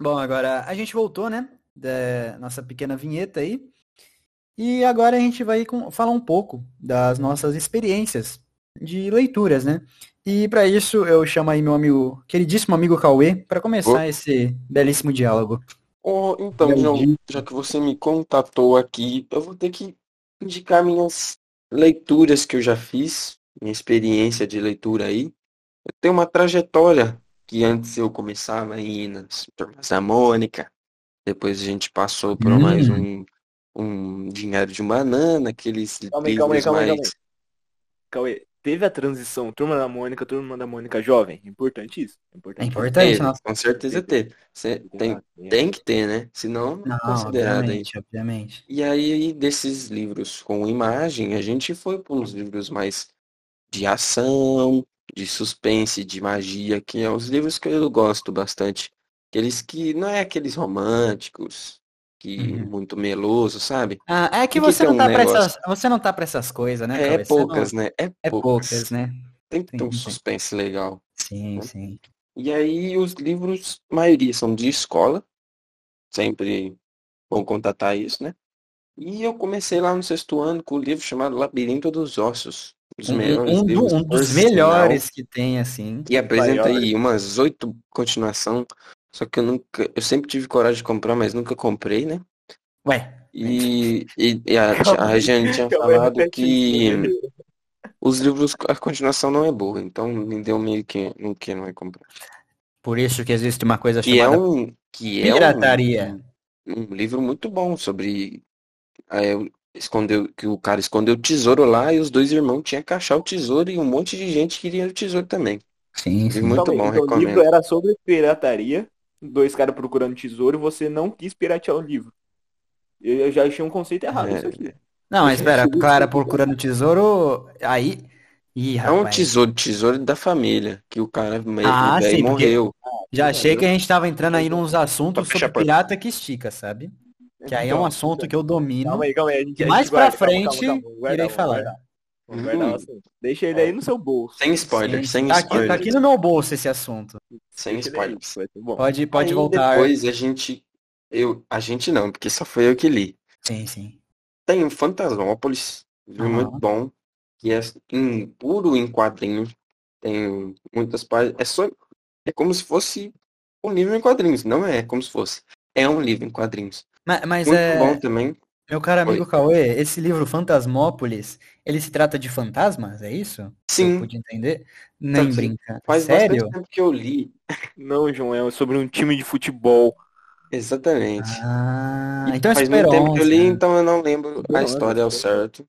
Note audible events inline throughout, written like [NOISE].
Bom, agora a gente voltou, né? Da nossa pequena vinheta aí. E agora a gente vai com, falar um pouco das nossas experiências de leituras, né? E para isso eu chamo aí meu amigo, queridíssimo amigo Cauê, para começar oh. esse belíssimo diálogo. Oh, então, João, já que você me contatou aqui, eu vou ter que indicar minhas leituras que eu já fiz, minha experiência de leitura aí. Eu tenho uma trajetória que antes eu começava aí nas turmas da Mônica, depois a gente passou por hum. mais um, um Dinheiro de Banana, aqueles calma aí, livros calma aí, calma mais... Cauê, teve a transição Turma da Mônica, Turma da Mônica Jovem. Importante isso. Importante. É importante, teve, Com certeza teve. Cê tem, tem que ter, né? Senão não, é considerado obviamente, aí. obviamente. E aí, desses livros com imagem, a gente foi para uns livros mais de ação, de suspense, de magia, que é os livros que eu gosto bastante. Aqueles que não é aqueles românticos, que uhum. muito meloso, sabe? Ah, é que, você, que não um tá pra essas, você não tá pra essas coisas, né? É, é poucas, não... né? É, é poucas. poucas, né? Tem que ter um suspense legal. Sim, né? sim. E aí os livros, a maioria são de escola. Sempre vão contatar isso, né? E eu comecei lá no sexto ano com o um livro chamado Labirinto dos Ossos. Um, um, livros, um dos melhores que tem, assim. E apresenta aí umas oito continuação. Só que eu nunca. Eu sempre tive coragem de comprar, mas nunca comprei, né? Ué. E, e, e a, [LAUGHS] a gente tinha falado que os livros, a continuação não é boa, então me deu meio que no que não é comprar. Por isso que existe uma coisa que é chamada é um, que é pirataria. Um, um livro muito bom sobre é, escondeu, que o cara escondeu o tesouro lá e os dois irmãos tinham que achar o tesouro e um monte de gente queria o tesouro também. Sim, sim. Muito bom, então, recomendo. O livro era sobre pirataria, dois caras procurando tesouro e você não quis piratear o livro. Eu já achei um conceito errado é. isso aqui. Não, mas espera, o cara procurando tesouro, aí... Ih, é um tesouro, tesouro da família, que o cara meio ah, sim, morreu. Já achei que a gente tava entrando aí nos assuntos sobre pirata que estica, sabe? Que aí é um então, assunto que eu domino. Calma aí, calma aí. Gente, Mais pra frente, calma, calma, irei falar. Hum. Deixa ele aí no seu bolso. Sem spoiler, Sim. sem tá spoiler. Aqui, tá aqui no meu bolso esse assunto. Sem spoiler. Pode, pode aí voltar. Depois a gente. Eu, a gente não, porque só foi eu que li. Sim, sim. Tem o Fantasmópolis, uhum. muito bom. Que é em, puro em quadrinho. Tem muitas páginas. É só. É como se fosse um livro em quadrinhos. Não é como se fosse. É um livro em quadrinhos. Mas, mas muito é... bom também. Meu caro amigo Oi. Cauê, esse livro Fantasmópolis, ele se trata de fantasmas, é isso? Sim. Eu pude entender? Nem brinca. Faz Sério? bastante tempo que eu li. [LAUGHS] Não, João, é sobre um time de futebol. Exatamente. Ah, então é Faz muito tempo que eu li, então eu não lembro a história ao certo.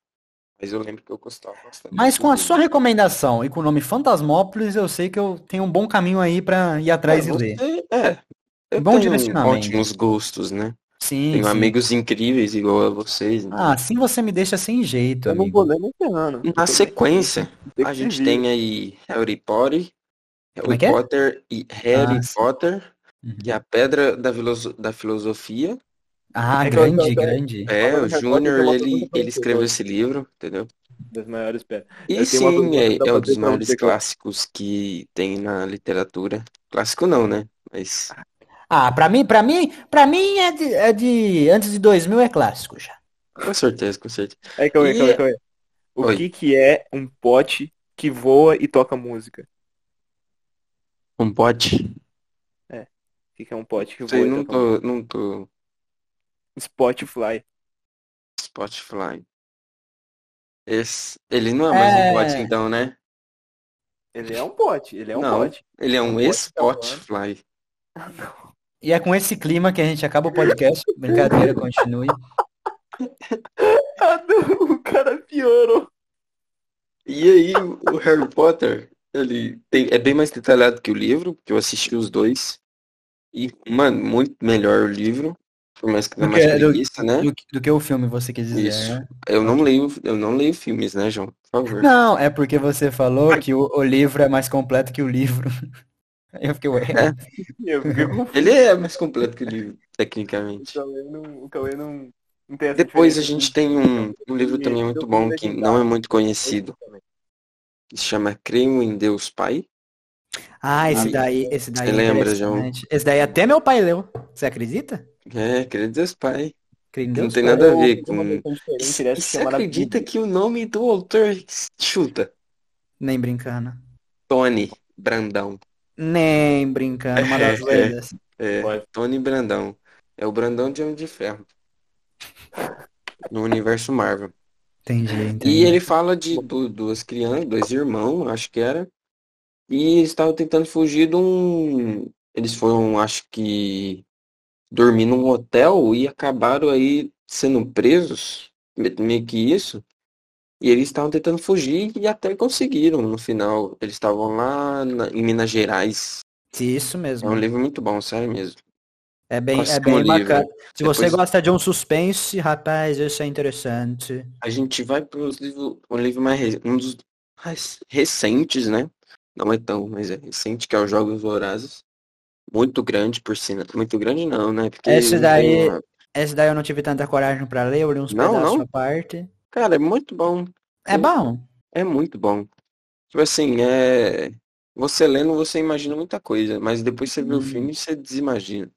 Mas eu lembro que eu gostava bastante. Mas com a sua recomendação e com o nome Fantasmópolis, eu sei que eu tenho um bom caminho aí para ir atrás é, e ler. É, eu bom tenho direcionamento. ótimos gostos, né? Sim, Tenho sim. amigos incríveis igual a vocês. Então. Ah, assim você me deixa sem jeito, Eu não amigo. vou ler nem ferrando. Na sequência, Tem a gente vir. tem aí Harry Potter, Como é Harry é? Potter e Harry Ah. Potter Uhum. e a Pedra da, Filoso- da Filosofia. Ah, É grande, grande. É, o Júnior, ele, ele escreveu esse livro, entendeu? Das maiores pedras. E sim, é, é um dos maiores clássicos que tem na literatura. Clássico não, né? Mas Ah, pra mim, pra mim, pra mim é de, é de antes de 2000 é clássico já. com certeza, com certeza. Aí, calma aí, E- calma aí, calma aí. O Oi. que que é um pote que voa e toca música? Um pote? O que que é um pote que voa Sei, e não toca música? tô, não tô. Spotify. Spotify. Esse, ele não é mais um pote É. então, né? Ele é um pote, ele é um Não. pote. Ele é um Um pote tá voando. Spotify. [LAUGHS] E é com esse clima que a gente acaba o podcast. Brincadeira, continue. Ah, não, o cara piorou. E aí, o Harry Potter, ele tem, é bem mais detalhado que o livro, que eu assisti os dois. E, mano, muito melhor o livro. Por mais que dê Do mais do, preguiça, né? do, do que o filme, você quis dizer, Isso. né? Eu não leio, eu não leio filmes, né, João? Por favor. Não, é porque você falou que o, o livro é mais completo que o livro. [LAUGHS] [LAUGHS] Eu fiquei, ué. É. Eu fiquei. [LAUGHS] Ele é mais completo que o livro, O tecnicamente. Cauê não, o Cauê não, não tem essa Depois a gente tem um, um livro também de muito bom, que não é muito conhecido, que se chama Creio em Deus Pai. Ah, esse daí, esse daí você é lembra, João? Esse daí até meu pai leu. Você acredita? É, querido Deus Pai. Em Não Deus, tem pai. nada a Eu- ver com. você chamada acredita que o nome do autor chuta? Nem brincando. Tony Brandão. Nem brincando, uma das [LAUGHS] É, lendas. É, Pode. Tony Brandão. É o Brandão de Homem de Ferro. No universo Marvel. Entendi, E entendi. ele fala de du- duas crianças, dois irmãos, acho que era. E eles estavam tentando fugir de um. Eles foram, acho que, dormir num hotel e acabaram aí sendo presos. me- Meio que isso. E eles estavam tentando fugir e até conseguiram no final. Eles estavam lá na- em Minas Gerais. Isso É mesmo. um livro muito bom, sério mesmo. É bem, é bem livro. bacana. Se você Depois- gosta de um suspense, rapaz, isso é interessante. A gente vai para os livros, um livro mais um dos mais recentes, né? Não é tão, mas é recente, que é os Jogos Vorazes. Muito grande, por sinal. Muito grande não, né? Porque Esse daí- uma- Esse daí eu não tive tanta coragem pra ler, eu li uns Não, pedaços não? à parte. Cara, é muito bom. É bom. É muito bom. Tipo assim, é. Você lendo, você imagina muita coisa, mas depois você vê o Hum. filme e você desimagina.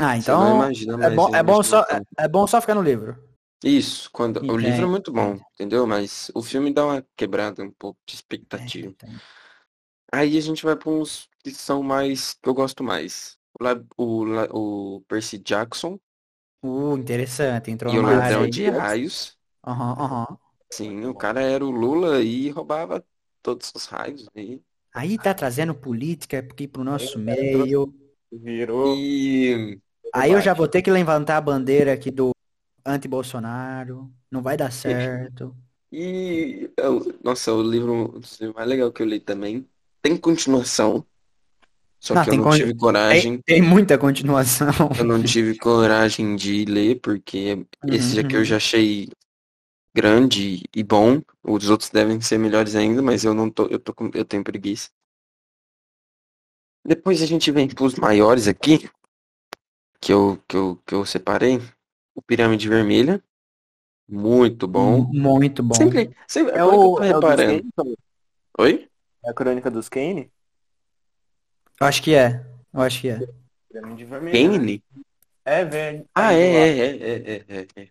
Ah, Você não então imagina é mais. bom, é bom imagina só, tanto. é, é bom só ficar no livro. Isso, quando o livro é muito bom, entendeu? Mas o filme dá uma quebrada um pouco de É, expectativa. Aí a gente vai para uns que são mais que eu gosto mais. O, La- o, La- o Percy Jackson Uh, interessante, entrou e o numa área Ladrão aí. de Raios. Aham, aham. Sim, o cara era o Lula e roubava todos os raios. E, Aí tá trazendo política aqui pro nosso Aí, cara, meio. Virou. e Aí eu já vou ter que levantar a bandeira aqui do anti-Bolsonaro. Não vai dar certo. E, eu- nossa, o livro, um dos livros mais legal que eu li também. Tem continuação. Só Não, que eu não con- tive coragem. Tem, tem muita continuação. [LAUGHS] Eu não tive coragem de ler, porque esse Uhum, aqui eu já achei grande e bom. Os outros devem ser melhores ainda, mas eu não tô, eu tô com, eu tenho preguiça. Depois a gente vem pros maiores aqui, que eu, que eu, que eu separei. O Pirâmide Vermelha. Muito bom. Muito bom. Sempre, sempre, É agora que eu o, é o reparando. Oi? É a crônica dos Kane? Eu acho que é. Eu acho que é. Pirâmide vermelha. né? Kane? É, velho. Ah, é, é, é, é, é, é.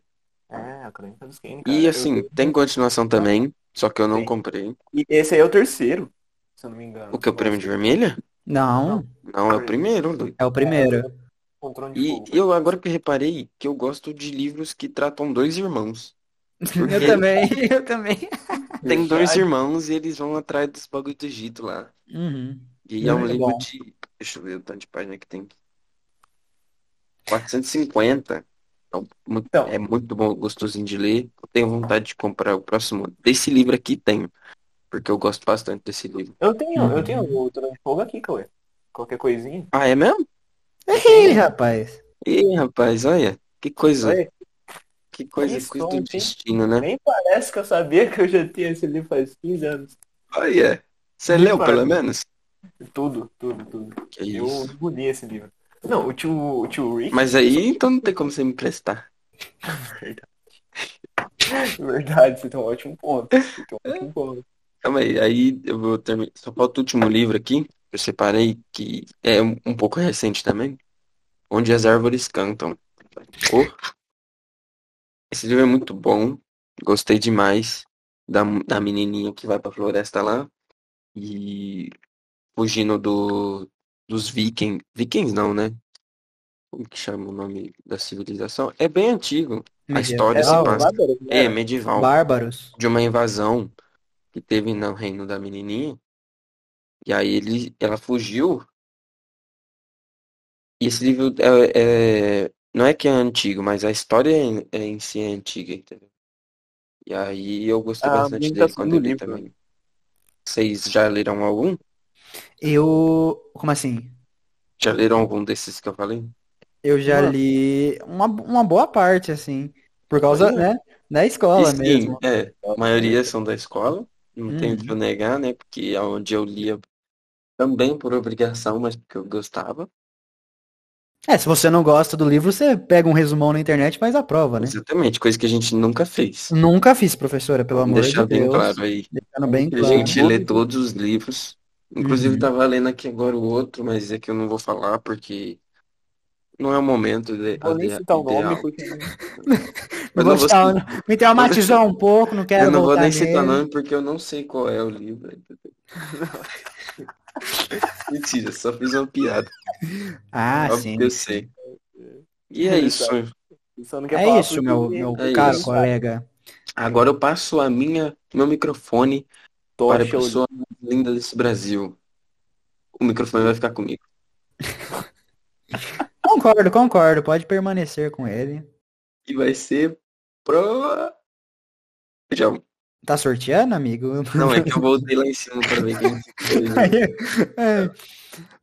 É, a crônica dos Kane, cara. E assim, eu- tem continuação também, só que eu não Tem. comprei. E esse aí é o terceiro, se eu não me engano. O que é o Pirâmide Vermelha? Não, Não, é o primeiro. Lu. é o primeiro. De E eu agora que reparei que eu gosto de livros que tratam dois irmãos. [LAUGHS] Porque Eu também, [LAUGHS] eu também. tem dois irmãos e eles vão atrás dos bagulho do Egito lá. Uhum. E é um livro bom. de. Deixa eu ver o tanto de página que tem. 450. Então, muito- Então. é muito bom, gostosinho de ler. Eu tenho vontade de comprar o próximo. Desse livro aqui tenho. Porque eu gosto bastante desse livro. Eu tenho, Uhum. eu tenho o Trono de Fogo aqui, Cauê. Qualquer coisinha. Ah, é mesmo? Ih, rapaz. Ih, rapaz, olha. Que coisa. Oi? Que coisa, Isso, coisa do hein? destino, né? Nem parece que eu sabia que eu já tinha esse livro faz 15 anos. Olha. Você leu pelo menos? Tudo, tudo, tudo. Que Eu isso. engoli esse livro. Não, o tio, o tio Rick. Mas aí, então não tem como você me emprestar. [LAUGHS] Verdade, você tem um ótimo ponto. Você tem um ótimo ponto. Calma aí, aí eu vou terminar. Só falta o último livro aqui. Eu separei, que é um, um pouco recente também. Onde as árvores cantam. Oh. Esse livro é muito bom. Gostei demais da, da menininha que vai pra floresta lá. E fugindo do, dos vikings. Vikings não, né? Como que chama o nome da civilização? É bem antigo. A história se Medieval, passa. Né? É, medieval. Bárbaros. de uma invasão que teve no reino da menininha. E aí ele, ela fugiu. E esse livro é, é- não é que é antigo, mas a história em, é em si é antiga, entendeu? E aí eu gostei A bastante dele ambientação quando do eu li também. Vocês já leram algum? Eu. Como assim? Já leram algum desses que eu falei? Eu já Mano. li uma, uma boa parte, assim. Por causa, Olha. né? Da escola sim, mesmo. é, a maioria são da escola, não tenho Uhum. que negar, né? Porque é onde eu lia também por obrigação, mas porque eu gostava. É, se você não gosta do livro, você pega um resumão na internet e faz a prova, né? Exatamente, coisa que a gente nunca fez. Nunca fiz, professora, pelo Vamos amor de deixar bem Deus. claro aí. Deixando bem A claro. gente lê todos os livros Inclusive Uhum. tava lendo aqui agora o outro, mas é que eu não vou falar porque não é o momento de, Vou nem ide- citar o nome, ideal. porque [LAUGHS] Mas Não não vou vou citar- citar- me traumatizou [LAUGHS] um pouco, não quero Eu não vou voltar nem citar nele. nome porque eu não sei qual é o livro. [LAUGHS] Mentira, só fiz uma piada. Ah, Óbvio sim. que eu sei. E é Ele isso. só não quer É falar isso, porque meu, meu É caro isso. colega. Agora eu passo a minha, meu microfone para a tocha pessoa mais linda desse Brasil. O microfone vai ficar comigo. [LAUGHS] Concordo, concordo. Pode permanecer com ele. E vai ser pro. Já... Tá sorteando, amigo? Não, é que eu [LAUGHS] voltei lá em cima para ver quem. [LAUGHS] É.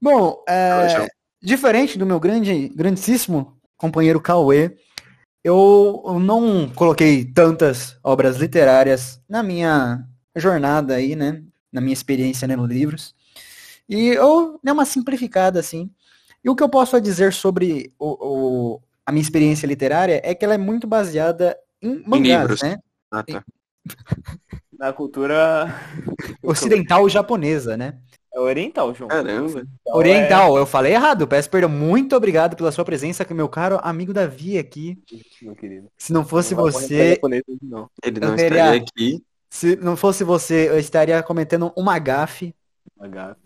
Bom, é, diferente do meu grande, grandíssimo companheiro Cauê, eu não coloquei tantas obras literárias na minha jornada aí, né? Na minha experiência lendo livros. E eu dei uma simplificada, assim. E o que eu posso dizer sobre o, o- a minha experiência literária é que ela é muito baseada em mangás, livros. né? Ah, tá. na cultura [LAUGHS] Ocidental japonesa, né? é oriental, João. Caramba. Então, Oriental, eu falei errado, peço perdão. Muito obrigado pela sua presença, que meu caro amigo Davi aqui. é, meu querido. Se não fosse Não você, japonês não. Ele Eu não teria- estaria aqui. Se não fosse você, eu estaria cometendo uma gafe. H.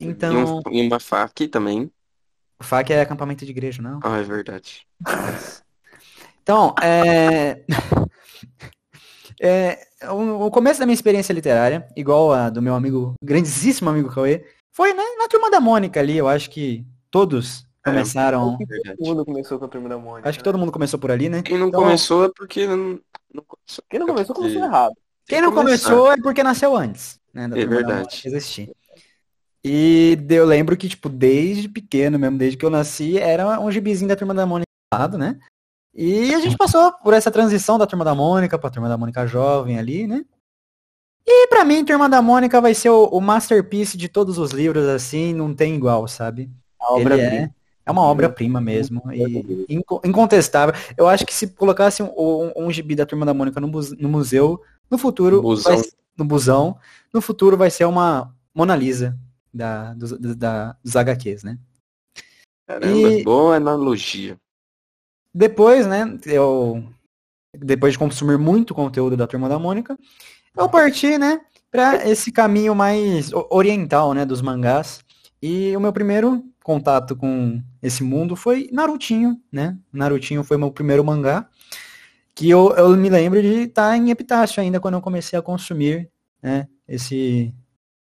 Então, E, um, e uma faca também. o FAC é acampamento de igreja, não? Ah, é verdade. Então, é... [LAUGHS] é, o, o começo da minha experiência literária, igual a do meu amigo, grandíssimo amigo Cauê, foi né, na turma da Mônica ali, eu acho que todos É. começaram, Verdade. Todo mundo começou com a turma da Mônica. acho que todo mundo começou por ali, né? Quem não Então- começou é porque não, começou. Quem não começou, É porque- começou errado. Quem não começar. começou é porque nasceu antes, né? da É verdade. Existir. E eu lembro que, tipo, desde pequeno mesmo, desde que eu nasci, era um gibizinho da Turma da Mônica do lado, né? E a gente passou por essa transição da Turma da Mônica pra Turma da Mônica Jovem ali, né? E pra mim, Turma da Mônica vai ser o, o masterpiece de todos os livros, assim, não tem igual, sabe? A obra é, é uma obra-prima mesmo. E inco- incontestável. Eu acho que se colocasse um, um, um gibi da Turma da Mônica no, no museu, no futuro. Busão. vai- no busão, no futuro vai ser uma Mona Lisa da, dos, da, dos HQs, né? Caramba, E- boa analogia. Depois, né, eu. Depois de consumir muito conteúdo da Turma da Mônica, eu parti, né, para esse caminho mais oriental, né, dos mangás. E o meu primeiro contato com esse mundo foi Narutinho, né? Narutinho foi meu primeiro mangá, que eu, eu me lembro de estar em Epitácio ainda quando eu comecei a consumir, né, esse,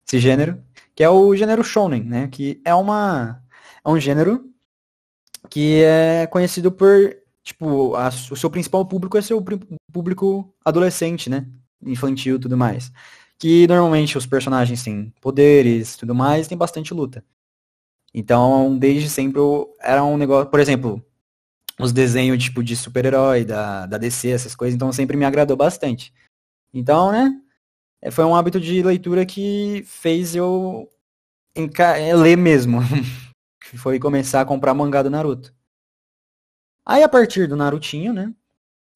esse gênero, que é o gênero shonen, né, que é uma é um gênero que é conhecido por, tipo, a- o seu principal público é seu público adolescente, né? Infantil e tudo mais. Que normalmente os personagens têm poderes tudo mais, tem bastante luta. Então, desde sempre era um negócio, por exemplo, os desenhos tipo de super-herói da, da DC, essas coisas, então sempre me agradou bastante. Então, né? é, Foi um hábito de leitura que fez eu é, ler mesmo. [LAUGHS] foi começar a comprar mangá do Naruto. Aí a partir do Narutinho, né,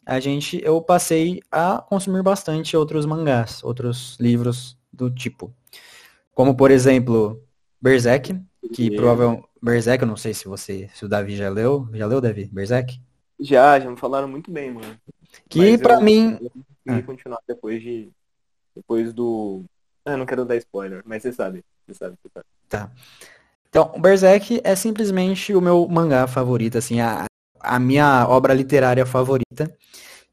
a gente eu passei a consumir bastante outros mangás, outros livros do tipo. Como por exemplo, Berserk, que provavelmente Berserk, eu não sei se você, se o Davi já leu, já leu Davi Berserk? Já, já me falaram muito bem, mano. Que Mas pra eu- mim, Eu Ah. continuar depois de. Depois do. Ah, não quero dar spoiler, mas você sabe. Você sabe, você sabe. Então, o Berserk é simplesmente o meu mangá favorito, assim, a, a minha obra literária favorita.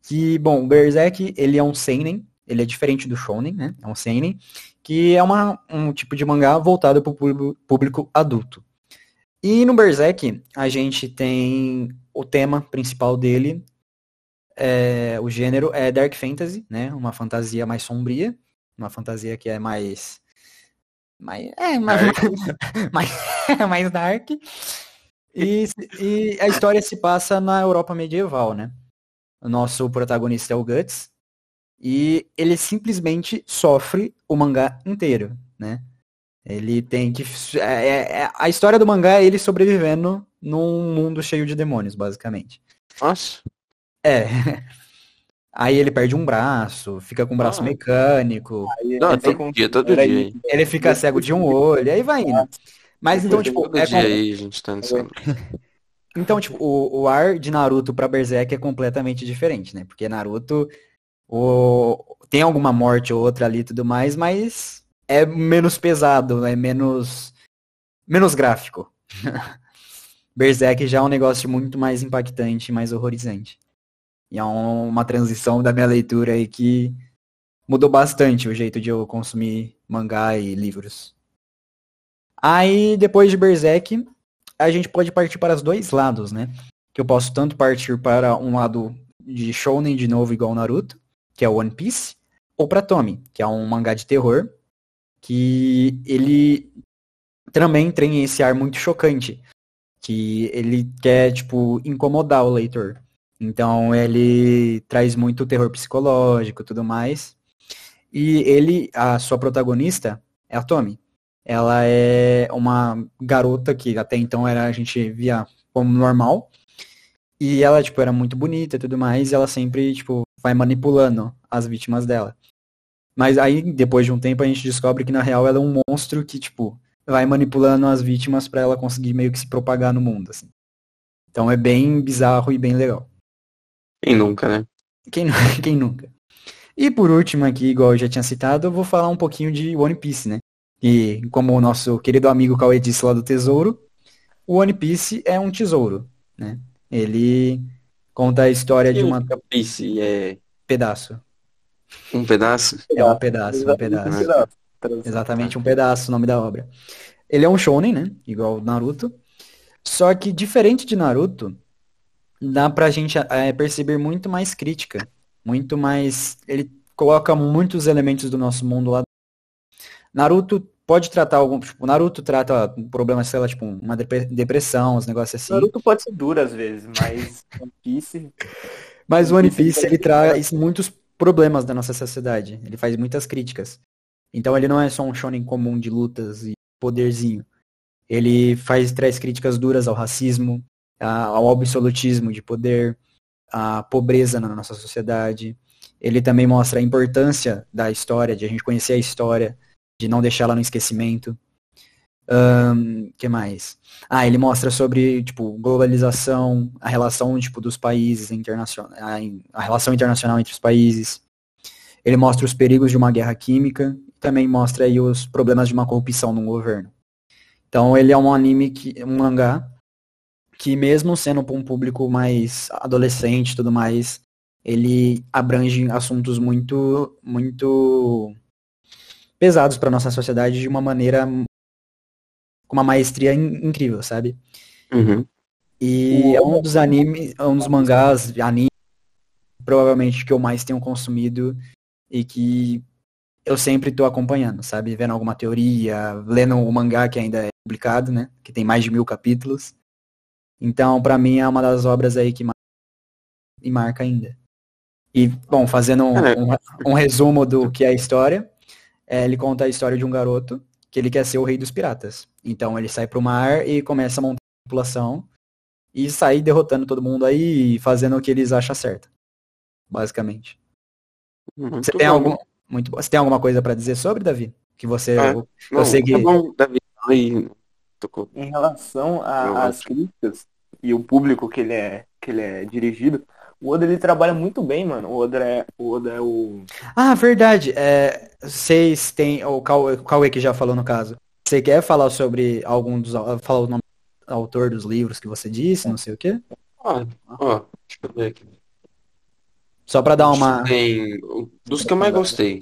Que, bom, o Berserk, ele é um seinen, ele é diferente do shonen, né? É um seinen, que é uma, um tipo de mangá voltado para o público adulto. E no Berserk, a gente tem o tema principal dele, é, o gênero é Dark Fantasy, né? Uma fantasia mais sombria, uma fantasia que é mais... mais é, mais, [LAUGHS] mais, mais dark. E, e a história se passa na Europa medieval, né? O nosso protagonista é o Guts. E ele simplesmente sofre o mangá inteiro, né? Ele tem que. é- é- é- a história do mangá é ele sobrevivendo num mundo cheio de demônios, basicamente. Nossa, É. [LAUGHS] Aí ele perde um braço, fica com um braço Ah. mecânico, Não, aí todo com- dia, todo dia. ele fica cego de um olho, aí vai indo. Mas então, tipo, Todo é dia com- aí a gente tá [LAUGHS] então, tipo, o, o ar de Naruto pra Berserk é completamente diferente, né? Porque Naruto o, tem alguma morte ou outra ali e tudo mais, mas é menos pesado, é menos, menos gráfico. [LAUGHS] Berserk já é um negócio muito mais impactante, mais horrorizante. E é um- uma transição da minha leitura aí que mudou bastante o jeito de eu consumir mangá e livros. Aí, depois de Berserk, a gente pode partir para os dois lados, né? Que eu posso tanto partir para um lado de shounen de novo igual Naruto, que é o One Piece, ou para Tommy, que é um mangá de terror, que ele também tem esse ar muito chocante, que ele quer, tipo, incomodar o leitor. Então ele traz muito terror psicológico tudo mais. E ele, a sua protagonista, é a Tommy. Ela é uma garota que até então era a gente via como normal. E ela, tipo, era muito bonita e tudo mais, e ela sempre, tipo, vai manipulando as vítimas dela. Mas aí, depois de um tempo, a gente descobre que na real ela é um monstro que, tipo, vai manipulando as vítimas pra ela conseguir meio que se propagar no mundo, assim. Então é bem bizarro e bem legal. Quem nunca, né? Quem, [LAUGHS] quem nunca? E por último aqui, igual eu já tinha citado, eu vou falar um pouquinho de One Piece, né? E como o nosso querido amigo Cauê disse lá do tesouro, o One Piece é um tesouro, né? Ele conta a história de uma Piece é pedaço. Um pedaço? É um pedaço, um pedaço. Exatamente um pedaço, o nome da obra. Ele é um shonen, né? Igual o Naruto. Só que diferente de Naruto, dá pra gente é, perceber muito mais crítica. Muito mais. Ele coloca muitos elementos do nosso mundo lá. Naruto pode tratar algum. Tipo, Naruto trata problemas, sei lá, tipo, uma depre- depressão, uns negócios assim. Naruto pode ser duro às vezes, mas One Piece. [LAUGHS] Mas o One Piece ele traz muitos problemas da nossa sociedade. Ele faz muitas críticas. Então ele não é só um shonen comum de lutas e poderzinho. Ele faz traz críticas duras ao racismo, ao absolutismo de poder, à pobreza na nossa sociedade. Ele também mostra a importância da história, de a gente conhecer a história, de não deixá-la no esquecimento. Ahn, que mais? Ah, ele mostra sobre, tipo, globalização, a relação, tipo, dos países internacionais, a, a relação internacional entre os países. Ele mostra os perigos de uma guerra química, também mostra aí os problemas de uma corrupção no governo. Então ele é um anime que, um mangá que mesmo sendo para um público mais adolescente e tudo mais, ele abrange assuntos muito, muito pesados para nossa sociedade de uma maneira com uma maestria in- incrível, sabe? Uhum. E é um dos animes, é um dos mangás, anime, provavelmente que eu mais tenho consumido e que eu sempre tô acompanhando, sabe? Vendo alguma teoria, lendo o mangá que ainda é publicado, né? Que tem mais de mil capítulos. Então, pra mim, é uma das obras aí que mais me marca ainda. E, bom, fazendo um, um- um resumo do que é a história, é, ele conta a história de um garoto que ele quer ser o rei dos piratas. Então ele sai pro mar e começa a montar a população e sair derrotando todo mundo aí e fazendo o que eles acham certo. Basicamente. Muito Você tem bom. algum muito. Você tem alguma coisa pra dizer sobre, Davi? Que você Ah, Não, sei que- Tá bom, Davi. Aí, tocou. Em relação Eu às críticas e o público que ele é, que ele é dirigido, o Oda ele trabalha muito bem, mano. O Oda é o, Oda é o Ah, verdade. É, vocês têm o Cauê, o Cauê que já falou no caso. Você quer falar sobre algum dos falar o nome do autor dos livros que você disse, não sei o quê? Ó, ó, deixa eu ver aqui. Só pra dar uma Tem o- dos que eu mais gostei.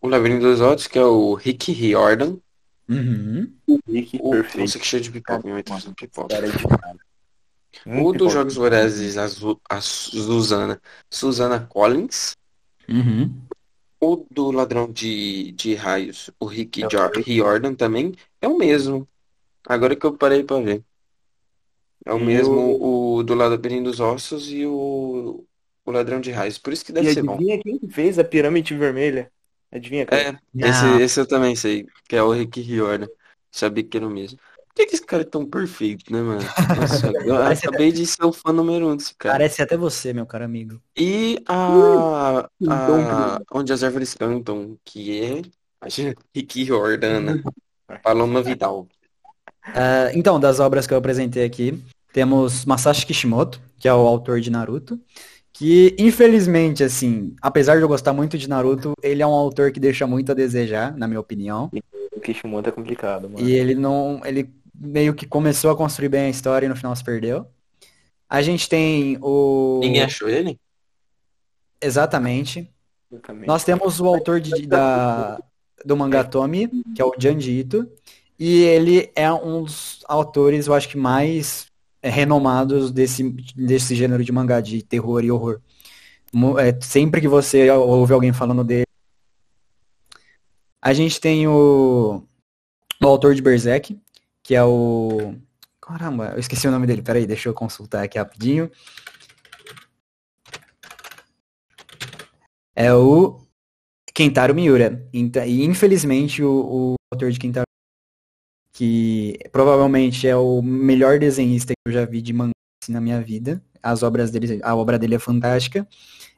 O Labirinto dos Olhos, que é o Rick Riordan. Uhum. Rick O, perfeito. nossa, que cheio de pipoca, minha mãe tá fazendo pipoca. Cara, O Muito dos bom. Jogos Vorazes, a, Zu- a Susana, Susana Collins. Uhum. O do Ladrão de, de Raios, o Rick É o. Riordan também, é o mesmo. Agora que eu parei pra ver. É o E mesmo o do Labirinto dos Ossos e o, o Ladrão de Raios. Por isso que deve E ser bom. adivinha quem que fez a pirâmide vermelha? Adivinha quem? É, esse, esse eu também sei, que é o Rick Riordan. Sabia que era o mesmo. Que, que esse cara é tão perfeito, né, mano? Nossa, eu [LAUGHS] acabei de ser o fã número um desse cara. Parece até você, meu caro amigo. E a, Então, a Onde as Árvores Cantam, que é a Ricky Jordana, [LAUGHS] Paloma Vidal. Ah, então, das obras que eu apresentei aqui, temos Masashi Kishimoto, que é o autor de Naruto, que infelizmente, assim, apesar de eu gostar muito de Naruto, ele é um autor que deixa muito a desejar, na minha opinião. O Kishimoto é complicado, mano. E ele não, ele meio que começou a construir bem a história e no final se perdeu. A gente tem o Ninguém achou ele? exatamente. Nós temos o autor de- da, do mangá Tomi, que é o Janji Ito, e ele é um dos autores, eu acho que mais é, renomados desse, desse gênero de mangá de terror e horror. É, sempre que você ouve alguém falando dele. A gente tem o, o autor de Berserk, que é o. Caramba, eu esqueci o nome dele. Peraí, deixa eu consultar aqui rapidinho. É o Kentaro Miura. Então, e infelizmente o, o autor de Kentaro que provavelmente é o melhor desenhista que eu já vi de mangá assim, na minha vida. As obras dele, a obra dele é fantástica.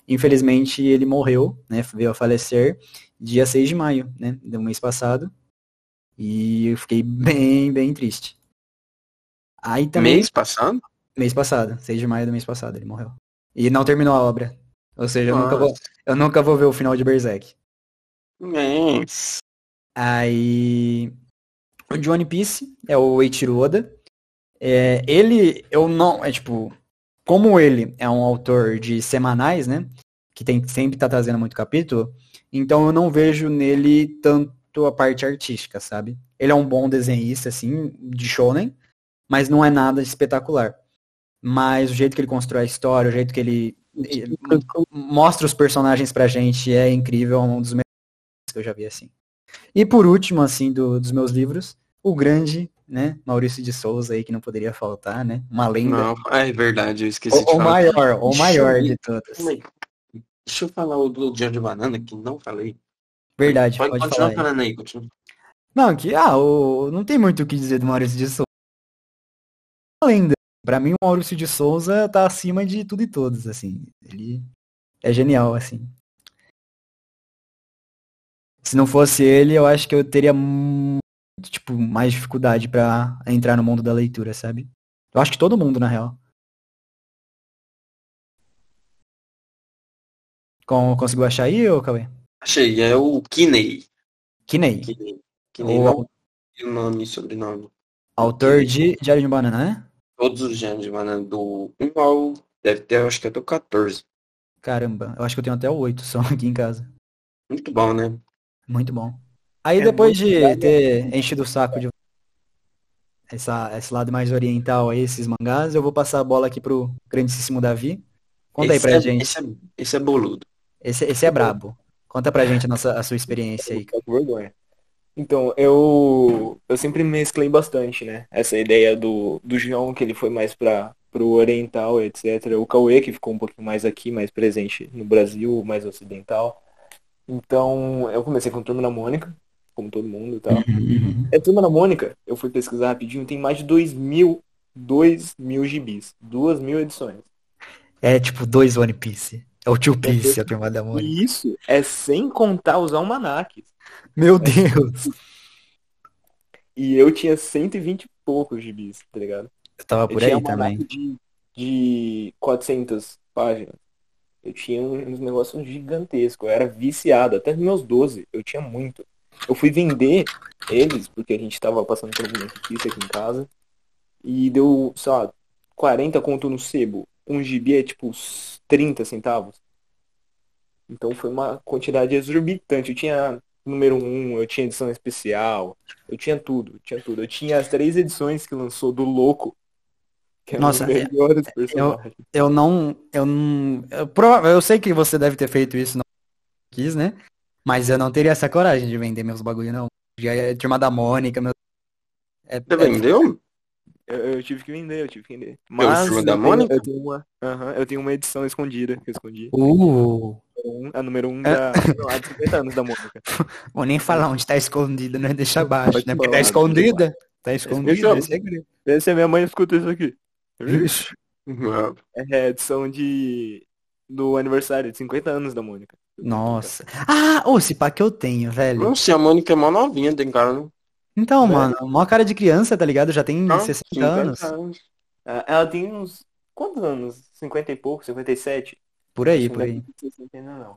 Infelizmente ele morreu, né? Veio a falecer dia 6 de maio, né? Do mês passado. E eu fiquei bem, bem triste. Aí também. Mês passado? Mês passado, 6 de maio do mês passado, ele morreu. E não terminou a obra. Ou seja, eu nunca, vou, eu nunca vou ver o final de Berserk. Mês. Aí. O de One Piece é o Eiichiro Oda. É, ele, eu não. É tipo. Como ele é um autor de semanais, né? Que tem sempre tá trazendo muito capítulo. Então eu não vejo nele tanto a parte artística, sabe? Ele é um bom desenhista, assim, de shonen, mas não é nada espetacular. Mas o jeito que ele constrói a história, o jeito que ele ele mostra os personagens pra gente é incrível, é um dos melhores que eu já vi assim. E por último, assim, do- dos meus livros, o grande, né, Maurício de Souza aí, que não poderia faltar, né? Uma lenda. Não, é verdade, eu esqueci O, de o falar. maior, o maior eu de todos. Aí. Deixa eu falar o do Dia de Banana, que não falei. Verdade, Pode, pode, continuar falar falando aí, continua. Não, que, ah, o, não tem muito o que dizer do Maurício de Souza. Lenda. Pra mim, o Maurício de Souza tá acima de tudo e todos, assim. Ele é genial, assim. Se não fosse ele, eu acho que eu teria muito, tipo, mais dificuldade pra entrar no mundo da leitura, sabe? Eu acho que todo mundo, na real. Com, conseguiu achar aí, ô Cauê? Achei, é o Kinney. Kinney, Kinney, Kinney o não tem o nome e sobrenome. autor de Diário de um Banana, né? Todos os Dias de Banana, do 1 ao... Deve ter, acho que até o 14. Caramba, eu acho que eu tenho até o 8 só aqui em casa. Muito bom, né? Muito bom. Aí É depois de legal. ter enchido o saco de essa, esse lado mais oriental aí, esses mangás, eu vou passar a bola aqui pro grandíssimo Davi. Conta aí esse pra é, gente. Esse é, esse é boludo. Esse, esse é brabo. Conta pra gente a, nossa, a sua experiência aí. Com vergonha. Então, eu, eu sempre mesclei bastante, né? Essa ideia do, do João, que ele foi mais para pro oriental, etc. O Cauê, que ficou um pouquinho mais aqui, mais presente no Brasil, mais ocidental. Então, eu comecei com Turma da Mônica, como todo mundo e tal. É Turma da Mônica, eu fui pesquisar rapidinho, tem mais de 2 mil, 2 mil gibis, 2 mil edições. É tipo dois One Piece. É o Two Piece, a turma da Mônica. Isso é sem contar os almanaques. Meu Deus! E eu tinha 120 e poucos gibis, tá ligado? Eu tava Eu por tinha aí também. de, de 400 páginas. Eu tinha uns negócios gigantescos. Eu era viciado. Até meus 12, eu tinha muito. Eu fui vender eles, porque a gente tava passando por uma notícia aqui em casa. E deu, sei lá, 40 conto no sebo. Um gibi é tipo uns 30 centavos. Então foi uma quantidade exorbitante. Eu tinha número 1, eu tinha edição especial. Eu tinha tudo, eu tinha tudo. Eu tinha as três edições que lançou do Louco. Que é um Nossa, dos melhores personagens. Eu não. Eu não. Eu, prova- eu sei que você deve ter feito isso, não quis, né? Mas eu não teria essa coragem de vender meus bagulho, não. Já é turma da Mônica, meu. É, Você é- vendeu? Eu, eu tive que vender, eu tive que vender. Mas da eu tenho, Mônica? eu tenho uma, aham, eu tenho uma edição escondida que eu escondi. Uh, A número 1 um da, não, a de 50 anos da Mônica. [LAUGHS] vou nem falar onde tá escondida, né? Deixa abaixo, Pode né? Porque tá escondida. Tá Fechou. esse é segredo. Vê se a minha mãe escuta isso aqui. Ixi. Não. É a edição de do aniversário de 50 anos da Mônica. Nossa. Ah, ô, esse pá que eu tenho, velho. Nossa, a Mônica é mó novinha, tem cara, né? Então, Velho. mano, maior cara de criança, tá ligado? Já tem Ah, 60 50 anos. Ah, Ela tem uns. Quantos anos? 50 e pouco? 57? Por aí, por não aí. deve ter 60 ainda não.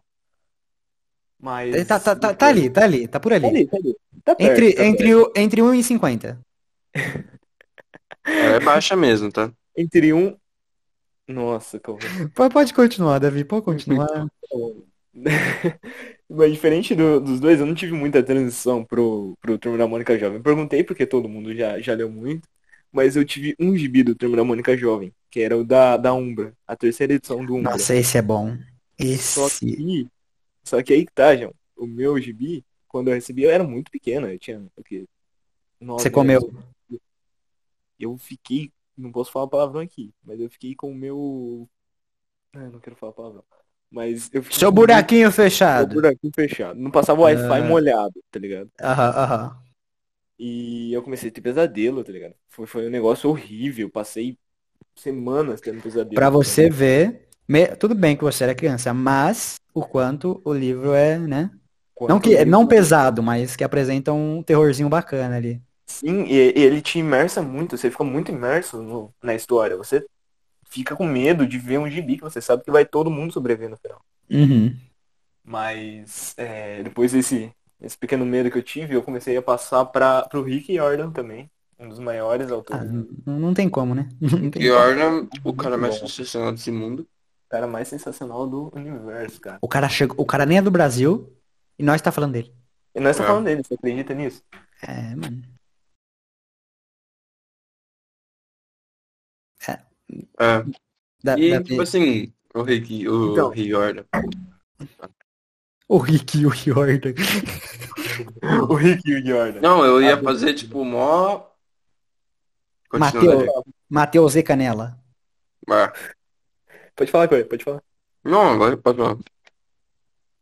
Mas. Tá, tá, tá, tá ali, tá ali, tá por ali. Tá ali, tá ali. Tá perto, Entre, tá entre, o, entre 1 e 50. Ela é baixa mesmo, tá? Entre um. Nossa, calma. Pode, pode continuar, Davi, pode continuar. [LAUGHS] Mas diferente do- dos dois, eu não tive muita transição pro, pro Turma da Mônica Jovem. Perguntei porque todo mundo já, já leu muito, mas eu tive um gibi do Turma da Mônica Jovem, que era o da, da Umbra, a terceira edição do Umbra. Nossa, esse é bom. Só Esse. que, só que aí que tá, João. O meu gibi, quando eu recebi, eu era muito pequeno, eu tinha o quê? Você comeu. Eu fiquei, não posso falar palavrão aqui, mas eu fiquei com o meu. Ah, eu não quero falar palavrão. Mas eu Seu buraquinho meu fechado. buraquinho fechado. Não passava o Wi-Fi Ah. molhado, tá ligado? Aham, aham. E eu comecei a ter pesadelo, tá ligado? Foi, foi um negócio horrível. Passei semanas tendo pesadelo. Pra você ver. me- Tudo bem que você era criança, mas o quanto o livro é, né? Quanto Não que eu- não pesado, mas que apresenta um terrorzinho bacana ali. Sim, e, e ele te imersa muito, você fica muito imerso no- na história. Você fica com medo de ver um gibi que você sabe que vai todo mundo sobreviver no final. Uhum. Mas é, depois desse, desse pequeno medo que eu tive, eu comecei a passar para pro Rick Jordan também, um dos maiores Ah, autores, o não, não tem como, né? [LAUGHS] E como. Jordan, o cara mais Bom. sensacional desse mundo. cara mais sensacional do universo, cara. O cara chegou, o cara nem é do Brasil e nós tá falando dele. E nós estamos É. falando dele, você acredita nisso? É, mano. É. Da, E, da- tipo assim, o Rick, o Então. Rick Jordan. O Rick e o Jordan. [LAUGHS] o Rick e o Jordan. Não, eu ia Ah, fazer, tipo, mó... Mateus. Continua? Matheus e Canela. Ah. Pode falar com ele, pode falar. Não, agora pode falar.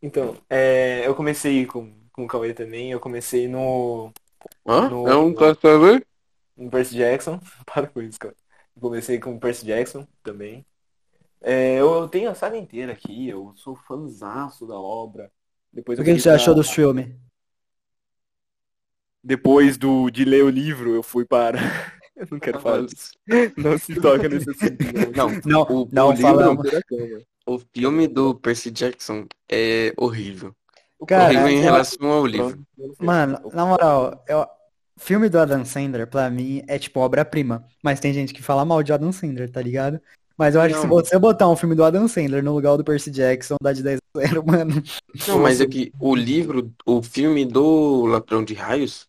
Então, é, eu comecei com, com o Cauê também, eu comecei no, Hã? No- não quero saber. no Percy Jackson. [LAUGHS] Para com isso, cara. Comecei com o Percy Jackson também. É, eu tenho a saga inteira aqui, eu sou fãzaço da obra. Depois O que, você pra- achou dos filmes? Depois do, de ler o livro, eu fui para. [LAUGHS] eu não quero falar disso. Não se toca nesse assunto. Não, Não, o, não o livro, o filme do Percy Jackson é horrível. Cara, horrível em relação ao livro. Mano, na moral, eu, filme do Adam Sandler, pra mim, é tipo obra-prima. Mas tem gente que fala mal de Adam Sandler, tá ligado? Mas eu acho que se Não. você botar um filme do Adam Sandler no lugar do Percy Jackson, dá de 10 a 0, [LAUGHS] mano. Não, mas é que o livro, o filme do Ladrão de Raios,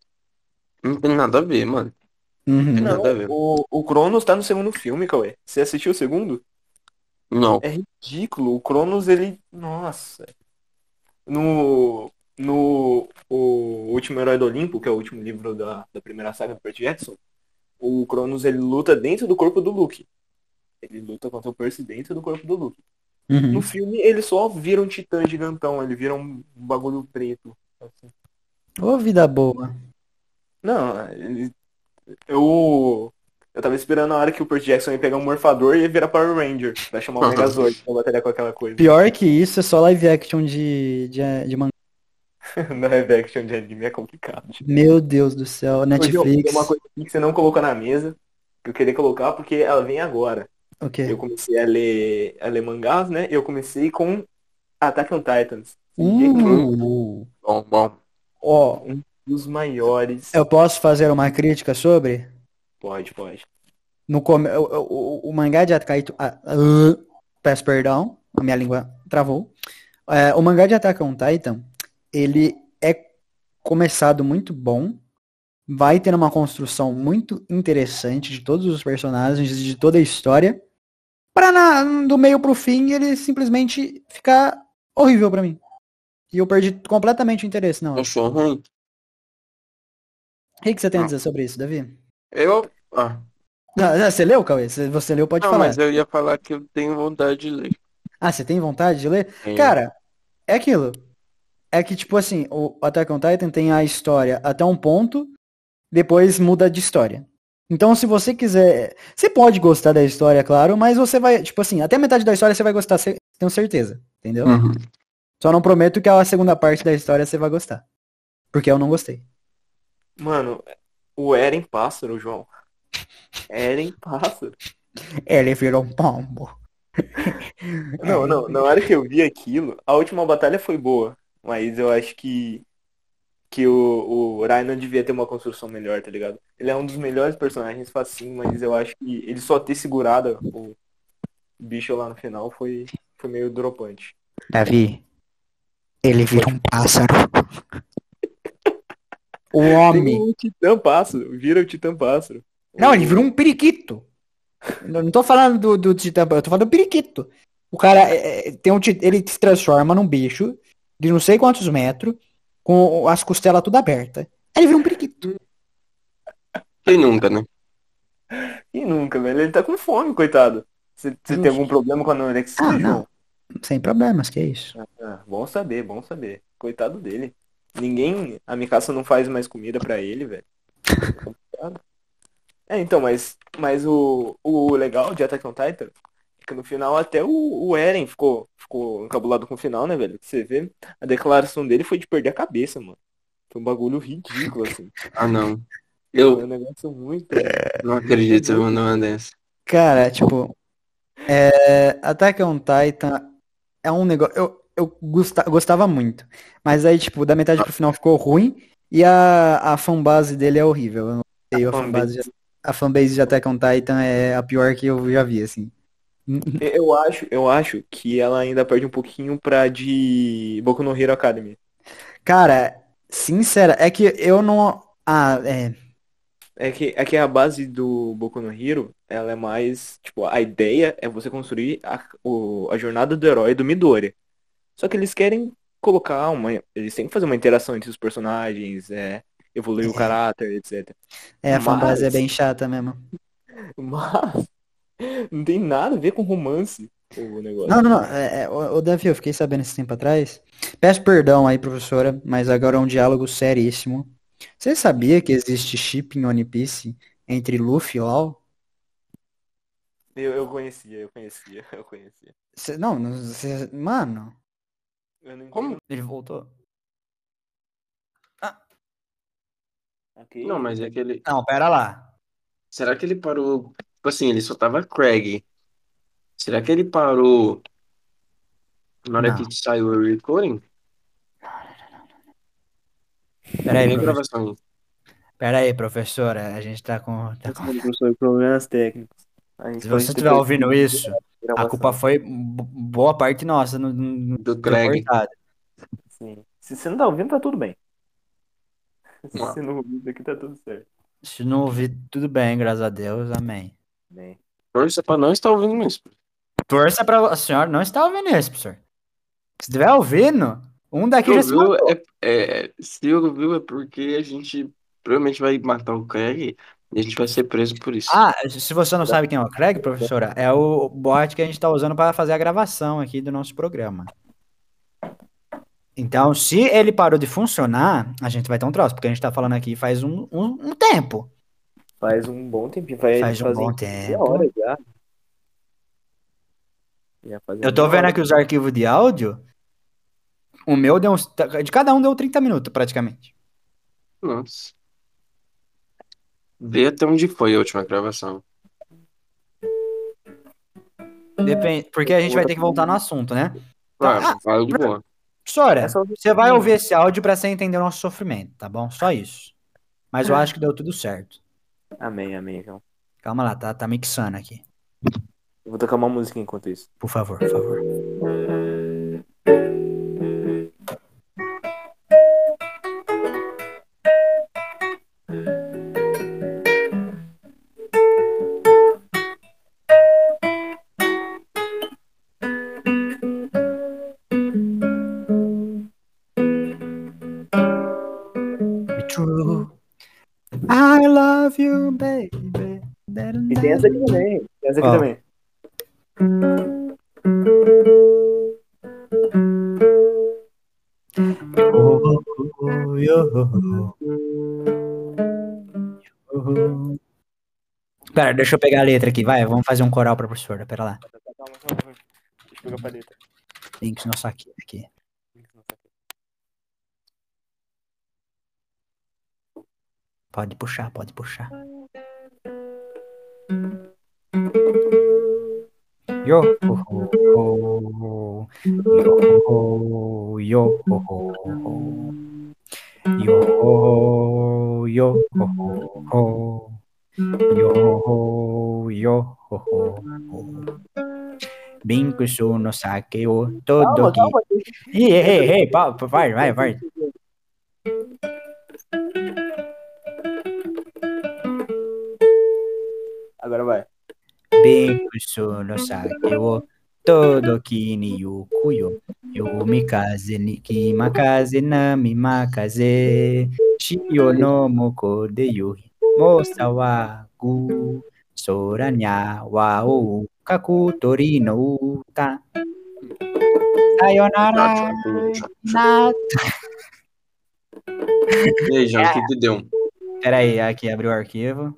não tem nada a ver, mano. Uhum. Não. Não, Nada a ver. o, o Cronos tá no segundo filme, Cauê. Você assistiu o segundo? Não. É ridículo. O Cronos, ele. Nossa. No. No. O Último Herói do Olimpo, que é o último livro da, da primeira saga do Percy Jackson, o Cronos ele luta dentro do corpo do Luke. Ele luta contra o Percy dentro do corpo do Luke. Uhum. No filme, ele só vira um titã gigantão, ele vira um bagulho preto. assim. Ô, vida boa. Não, ele. Eu. Eu tava esperando a hora que o Percy Jackson ia pegar um morfador e ia virar Power Ranger pra chamar o [LAUGHS] Megazord pra batalhar com aquela coisa. Pior que isso é só live action de, de, de mangá. [LAUGHS] Na live action de anime é complicado. Meu Deus do céu, Netflix. Tem uma coisa aqui que você não colocou na mesa, que eu queria colocar porque ela vem agora. O quê? Eu comecei a ler, a ler mangás, né? Eu comecei com Attack on Titans. Um Uh, Bom, bom. ó, dos maiores. eu posso fazer uma crítica sobre? Pode, pode. No come... o, o, o mangá de Attack ah, ah, Peço perdão, a minha língua travou. É, o mangá de Attack on Titan, ele é começado muito bom, vai ter uma construção muito interessante de todos os personagens, de toda a história, para do meio pro fim ele simplesmente ficar horrível pra mim. E eu perdi completamente o interesse, não. O Achou ruim? que, que você tem a dizer sobre isso, Davi? Eu. Ah, Ah, Você leu, Cauê? Você leu, pode não, falar. mas eu ia falar que eu tenho vontade de ler. Ah, você tem vontade de ler? Cara, é aquilo. É que, tipo assim, o Attack on Titan tem a história até um ponto depois muda de história. Então, se você quiser. Você pode gostar da história, claro, mas você vai. Tipo assim, até metade da história você vai gostar, tenho certeza. Entendeu? Uhum. Só não prometo que a segunda parte da história você vai gostar. Porque eu não gostei. Mano, o Eren pássaro, João. Eren pássaro. Ele virou um pombo. Não, não, na hora que eu vi aquilo, a última batalha foi boa. Mas eu acho que. Que o, o Rhino devia ter uma construção melhor, tá ligado? Ele é um dos melhores personagens, facinho, mas eu acho que ele só ter segurado o bicho lá no final foi, foi meio dropante. Davi, ele vira um pássaro. [LAUGHS] o homem. o Titã Pássaro, vira o Titã Pássaro. Não, ele virou um periquito. Eu não tô falando do, do titã, eu tô falando do periquito. O cara é, é, tem um, ele se transforma num bicho de não sei quantos metros, com as costelas tudo abertas. Aí ele vira um periquito. Quem nunca, né? E nunca, velho. Ele tá com fome, coitado. Você tem algum problema com a anorexia, Ah, João? não. Sem problemas, que isso. Ah, bom saber, bom saber. Coitado dele. Ninguém, a Mikasa não faz mais comida pra ele, velho. É, então, mas, mas o, o legal de Attack on Titan é que no final até o, o Eren ficou, ficou encabulado com o final, né, velho? Você vê, a declaração dele foi de perder a cabeça, mano. Foi um bagulho ridículo, assim. [LAUGHS] Ah, não. Eu um negócio muito. não acredito que você mandou uma dessa. Cara, tipo, é, Attack on Titan é um negócio. Eu, eu gosta- gostava muito. Mas aí, tipo, da metade pro final ficou ruim. E a, a fanbase dele é horrível. Eu não sei, a fanbase, de- a fanbase de Attack on Titan é a pior que eu já vi, assim. Eu acho, eu acho que ela ainda perde um pouquinho pra de Boku no Hero Academy. Cara, sincera, é que eu não. Ah, é. É que, é que a base do Boku no Hero, ela é mais, tipo, a ideia é você construir a, o- a jornada do herói do Midori. Só que eles querem colocar uma, eles têm que fazer uma interação entre os personagens, é, evoluir o É. caráter, etc. É, a fanbase é Mas- bem chata mesmo. [LAUGHS] Mas [LAUGHS] não tem nada a ver com romance o negócio. Não, não, não. É, é, ô, ô, Davi, eu fiquei sabendo esse tempo atrás. Peço perdão aí, professora, mas agora é um diálogo seríssimo. Você sabia que existe chip em One Piece entre Luffy e Law? Eu, eu conhecia, eu conhecia, [LAUGHS] eu conhecia. Cê- não, não cê- mano, Eu não entendo. Como? ele voltou. Ok. Não, mas é que ele. Não, pera lá. Será que ele parou? Tipo assim, ele só tava Craig. Será que ele parou na hora Não. que saiu o recording? Pera aí, Tem professor. gravação aí. Pera aí, professora. A gente tá com. tá com- problemas técnicos. A gente Se pode você estiver ouvindo isso, a gravação. culpa foi bo- boa parte nossa no, no, Do Craig. cortado. Sim. Se você não tá ouvindo, tá tudo bem. [LAUGHS] Se Uau. você não aqui, tá tudo certo. Se não ouvir, tudo bem, graças a Deus, amém. Bem. Torça pra não estar ouvindo isso. Torça pra a senhora não está ouvindo isso, professor. Se estiver ouvindo, um daqui já se ouviu matou. é, é, se ouviu é porque a gente provavelmente vai matar o Craig e a gente vai ser preso por isso. Ah, se você não sabe quem é o Craig, professora, é o bot que a gente está usando para fazer a gravação aqui do nosso programa. Então, se ele parou de funcionar, a gente vai ter um troço, porque a gente tá falando aqui faz um, um, um tempo. Faz um bom tempinho. Faz, Faz um bom 15 tempo. horas já. Já Eu tô vendo hora. aqui os arquivos de áudio. O meu deu uns. De cada um deu 30 minutos, praticamente. Nossa. Vê até onde foi a última gravação. Depende, porque a gente vai ter que voltar no assunto, né? Claro, Ah, fala de boa. É ouvir você vai ouvir esse áudio pra você entender o nosso sofrimento, tá bom? Só isso. Mas eu acho que deu tudo certo. Amém, amém, então. Calma lá, tá, tá mixando aqui. Eu vou tocar uma música enquanto isso. Por favor, por favor. Tem essa aqui também. Tem essa aqui Ó. também. Oh, oh, oh. Pera, deixa eu pegar a letra aqui, vai. Vamos fazer um coral pra professora. Pera lá. Calma, calma, calma. Deixa eu pegar a paleta. Links no saque aqui. Pode puxar, pode puxar. Yo ho ho ho yo ho yo ho ho yo ho yo ho ho yo ho yo ho ho Binco su no saque o todo Calma, que calma. Ei, ei, ei, vai, vai, vai. Binko no sake wo todoki ni yuku yo. Yomikaze ni kimakaze nami makaze. Shio no moko de yuri. Mosa wa gu. Sora nya wa o. Kaku tori no uta. Sayonara. Na... E aí, João, o que que deu? Pera aí, aqui abriu o arquivo.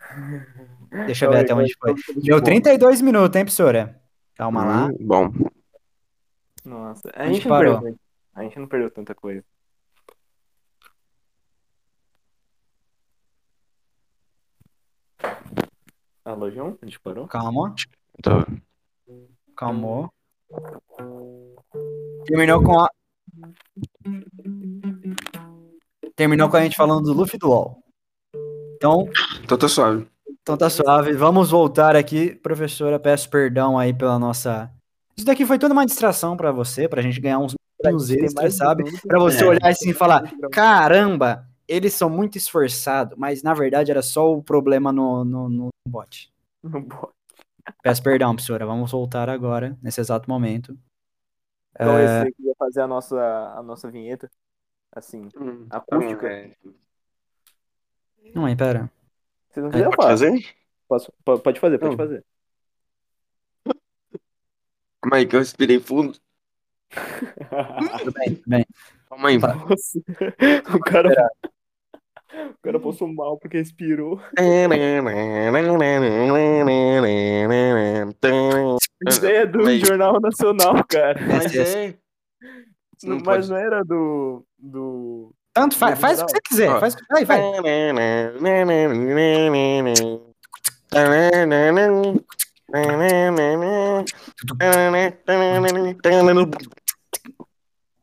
[LAUGHS] Deixa eu ver Calma aí, até onde foi. calma aí. Deu 32 minutos, hein, professora? Calma lá. Hum, bom. Nossa, a Onde gente, não parou? perdeu, a gente não perdeu tanta coisa. Alô, João? A gente parou? Calma. Tá. Calmou. Terminou com a. Terminou com a gente falando do Luffy e do LOL. Então, Então tá suave. Então tá suave. Vamos voltar aqui. Professora, peço perdão aí pela nossa. Isso daqui foi toda uma distração pra você, pra gente ganhar uns minutos extras, sabe? Pra você olhar assim e falar: caramba, eles são muito esforçados, mas na verdade era só o problema no, no, no bot. Não pode. Peço perdão, professora. Vamos voltar agora, nesse exato momento. Então, É, esse queria fazer a nossa, a nossa vinheta. Assim, Hum, acústica. é. Não, aí, pera. Vocês não quiserem Pode fazer? fazer? Posso, po- pode fazer, pode Não. fazer. [LAUGHS] Calma aí que eu respirei fundo. Tudo bem, tudo bem. Calma aí. Nossa, [LAUGHS] o cara, o cara passou mal porque respirou. Isso aí é do Mas- Jornal Nacional, cara. Mas é. Não Mas pode- não era do. do... Tanto faz, faz o que você quiser. Ó. Faz, vai, vai.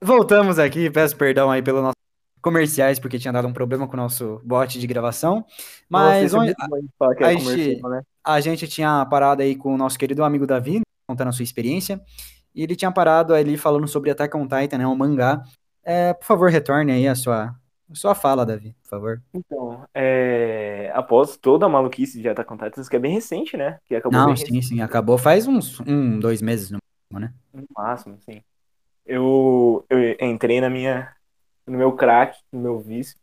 Voltamos aqui, peço perdão aí pelos nossos comerciais, porque tinha dado um problema com o nosso bot de gravação. Mas Nossa, onde- é a gente- né? a gente tinha parado aí com o nosso querido amigo Davi, contando a sua experiência, e ele tinha parado ali falando sobre Attack on Titan, né, um mangá. É, por favor, retorne aí a sua, a sua fala, Davi, por favor. Então, é... após toda a maluquice de Attack on Titans, que é bem recente, né? Que acabou Não, sim, sim, acabou faz uns um, dois meses no máximo, né? No máximo, sim. Eu, eu entrei na minha, no meu crack, no meu vício,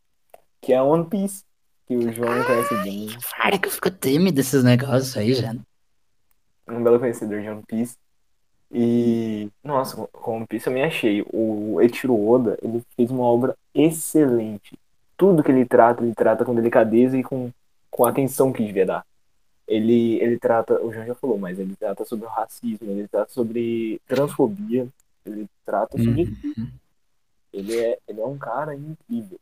que é One Piece, que o João conhece bem, Para que eu fico tímido desses negócios aí, já. um belo conhecedor de One Piece. E, nossa, com One Piece eu me achei. O Eiichiro Oda, ele fez uma obra excelente. Tudo que ele trata, ele trata com delicadeza e com, com a atenção que devia dar. Ele, ele trata, o João já falou, mas ele trata sobre o racismo, ele trata sobre transfobia, ele trata sobre Uhum. Ele é, ele é um cara incrível.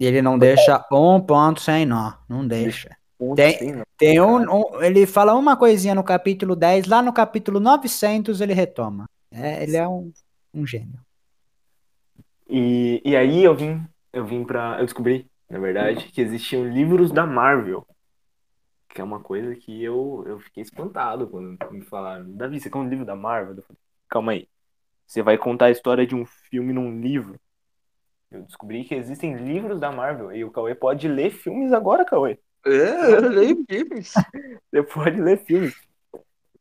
E ele não deixa um ponto sem nó, não deixa. Ponto Tem-. Tem um, um- ele fala uma coisinha no capítulo 10, lá no capítulo 900 ele retoma. É, ele é um, um gênio. E, e aí eu vim, eu vim pra. Eu descobri, na verdade, que existiam livros da Marvel. Que é uma coisa que eu, eu fiquei espantado quando me falaram. Davi, você quer um livro da Marvel? Eu falei, Calma aí. Você vai contar a história de um filme num livro? Eu descobri que existem livros da Marvel. E o Cauê pode ler filmes agora, Cauê. É, eu leio filmes. [LAUGHS] Você pode ler filmes.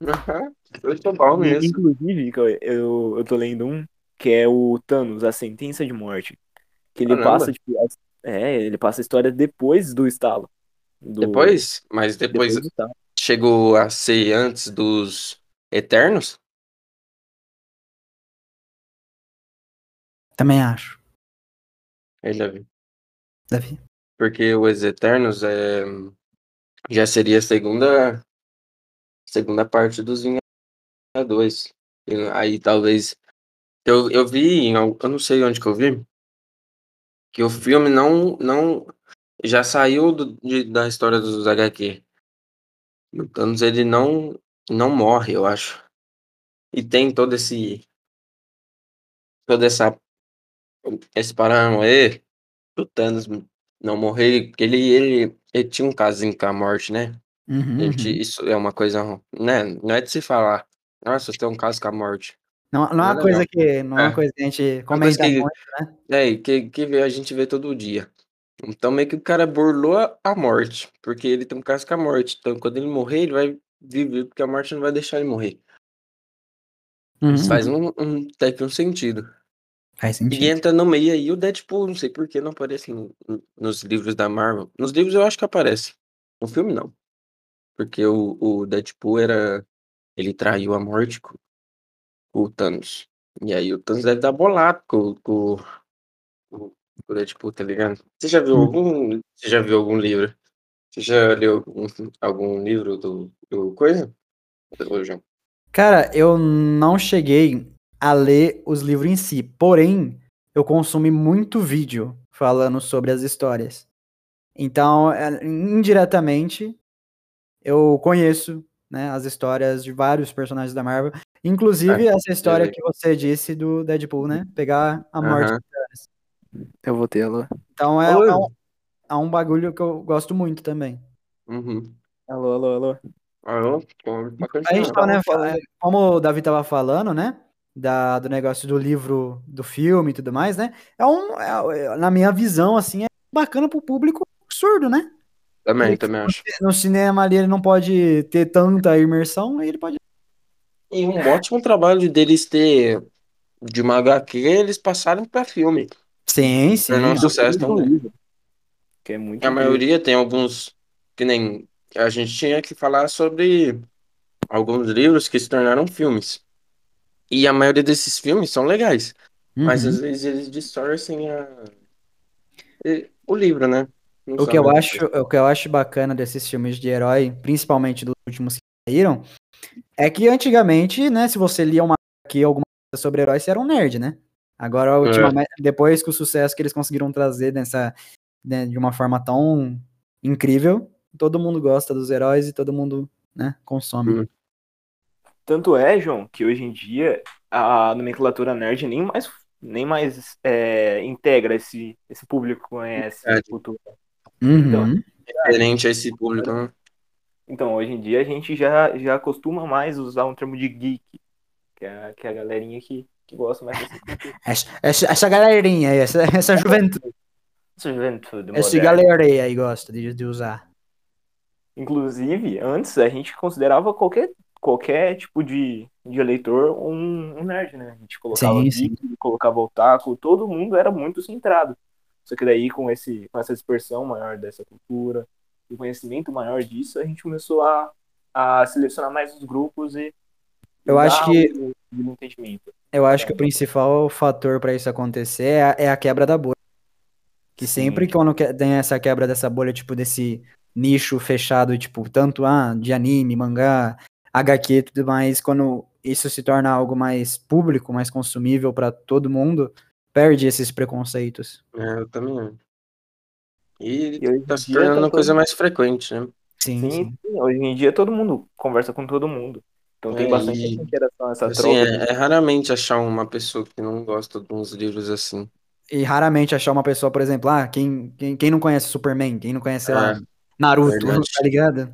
Aham. Eu sou bom mesmo. Inclusive, eu, eu tô lendo um que é o Thanos, A Sentença de Morte. Que ele Caramba. passa, tipo, é, ele passa a história depois do estalo. Do- Depois? Mas depois depois do estalo. chegou a ser antes dos Eternos? Também acho. Aí já vi. Davi. Porque os Eternos é, já seria a segunda, segunda parte dos Vingadores. Aí talvez. Eu, eu vi, eu não sei onde que eu vi, que o filme não, não já saiu do, de, da história dos HQ. O Thanos ele não, não morre, eu acho. E tem todo esse. Toda essa. Esse paranoê do Thanos não morrer, porque ele, ele, ele tinha um casinho com a morte, né? Uhum, Gente, uhum. isso é uma coisa, né? Não é de se falar. Nossa, tem um caso com a morte. Não, não é Não é uma coisa legal. que, não é uma É. coisa que a gente Uma coisa comenta que- muito, né? É, e que, que vê- a gente vê todo dia. Então meio que o cara burlou a- morte, porque ele tem um caso com a morte. Então quando ele morrer, ele vai viver, porque a morte não vai deixar ele morrer. Isso Uhum, faz um, um, até que um sentido. Faz E sentido. entra no meio aí o Deadpool, não sei por que não aparece no- nos livros da Marvel. Nos livros eu acho que aparece. No filme não. Porque o, o Deadpool era. Ele traiu a morte com, o Thanos. E aí o Thanos deve dar bolado com, com, com o Deadpool, tá ligado? Você já viu Hum. algum. Você já viu algum livro? Você já leu algum, algum livro do, do coisa? Cara, eu não cheguei a ler os livros em si, porém, eu consumi muito vídeo falando sobre as histórias. Então, é, indiretamente, eu conheço né, as histórias de vários personagens da Marvel, inclusive essa história que você disse do Deadpool, né? Pegar a morte. Aham. Eu vou ter ela. Então, é, é um, é um bagulho que eu gosto muito também. Uhum. Alô, alô, alô. Alô? Pode A gente tá, né, fa- como o Davi tava falando, né, da, do negócio do livro, do filme e tudo mais, né, é um, é- é- na minha visão, assim, é bacana pro público surdo, né? Também, Ele- também acho. No cinema ali ele não pode ter tanta imersão, aí ele pode... E um ótimo trabalho deles ter de uma HQ, eles passaram pra filme. Sim, sim. Tornou um sucesso também. Que é muito A incrível. maioria tem alguns que nem a gente tinha que falar sobre alguns livros que se tornaram filmes. E a maioria desses filmes são legais, mas Uhum. às vezes eles distorcem a... o livro, né? Não O que eu acho, o que eu acho bacana desses filmes de herói, principalmente dos últimos que saíram, é que antigamente, né, se você lia uma aqui alguma coisa sobre heróis, você era um nerd, né? Agora, ultimamente, depois que o sucesso que eles conseguiram trazer nessa, né, de uma forma tão incrível, todo mundo gosta dos heróis e todo mundo, né, consome. Hum. Tanto é, João, que hoje em dia a nomenclatura nerd nem mais, nem mais é, integra esse, esse público que conhece Verdade. cultura. Uhum. Diferente a esse público, né? Então, hoje em dia a gente já, já costuma mais usar um termo de geek, que é, que é a galerinha que, que gosta mais desse cultura. Essa, essa, essa galerinha aí, essa, essa juventude, Essa juventude essa galera aí gosta de, de usar. Inclusive, antes a gente considerava qualquer, qualquer tipo de, de eleitor um, um nerd, né? A gente colocava Sim, geek, colocava otaku, todo mundo era muito centrado. Só que daí, com, esse, com essa dispersão maior dessa cultura, o conhecimento maior disso, a gente começou a, a selecionar mais os grupos e Eu acho que- entendimento. Eu acho que o principal fator para isso acontecer é a, é a quebra da bolha. Que Sim. sempre que quando tem essa quebra dessa bolha, tipo, desse nicho fechado, tipo, tanto ah, de anime, mangá, HQ e tudo mais, quando isso se torna algo mais público, mais consumível para todo mundo, perde esses preconceitos. É, eu também. acho. E E tá se tornando tá uma coisa mais frequente, né? Sim, Sim, sim. sim, hoje em dia todo mundo conversa com todo mundo. Então tem É, bastante e- essa interação, essa Assim, troca. é, é raramente achar uma pessoa que não gosta de uns livros assim. E raramente achar uma pessoa, por exemplo, ah, quem, quem, quem não conhece Superman, quem não conhece, sei lá, É, Naruto, verdade. [LAUGHS] tá ligado?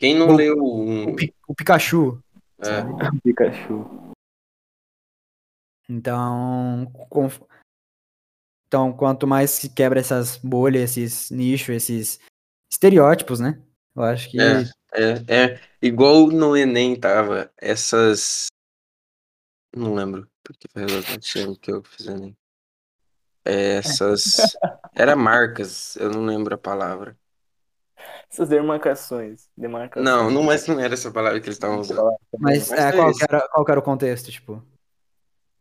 Quem não Bom, leu O, um. Pi- o Pikachu, É, sabe? [LAUGHS] Pikachu. Então, com- então, quanto mais se quebra essas bolhas, esses nichos, esses estereótipos, né? Eu acho que é, é, é igual no Enem tava essas. Não lembro, porque faz bastante tempo que eu fiz Enem. É, Essas. [LAUGHS] Era marcas, eu não lembro a palavra. Essas demarcações. Demarcações. Não, não, mas não era essa palavra que eles estavam usando. Mas Mas é, é qual, era, qual era o contexto, tipo?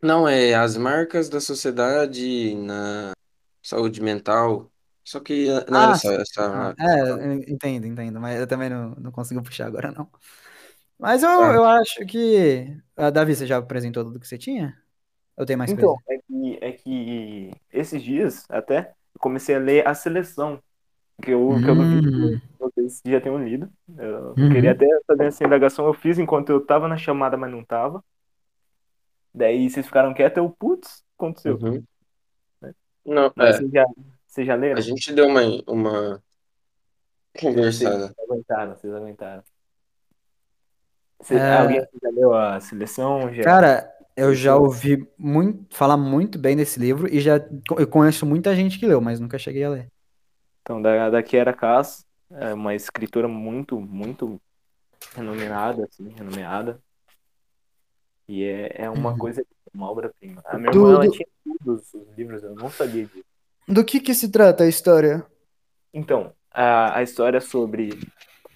Não, é as marcas da sociedade na saúde mental, Só que não era Ah, essa. essa... É, entendo, entendo, mas eu também não, não consigo puxar agora, não. Mas eu, Tá. eu acho que. Ah, Davi, você já apresentou tudo que você tinha? Eu tenho mais Então, coisa. é que, é que esses dias até eu comecei a ler a seleção. Que eu, que eu duvido vocês já tenham lido. Eu Uhum. queria até fazer essa indagação. Eu fiz enquanto eu tava na chamada, mas não tava. Daí vocês ficaram quietos, eu, putz, aconteceu. Uhum. Não, Mas é. vocês já, vocês já leram? A gente deu uma, uma Vocês conversada. aguentaram, vocês aguentaram. É. Alguém já leu a seleção? Já... Cara, eu já ouvi muito, falar muito bem desse livro e já eu conheço muita gente que leu, mas nunca cheguei a ler. Então, da, da Kiera Cass, é uma escritora muito, muito renomeada, assim, renomeada. E é, é uma Uhum. coisa, uma obra-prima. A minha Tudo- irmã, ela tinha todos os livros, eu não sabia disso. Do que que se trata a história? Então, a, a história é sobre...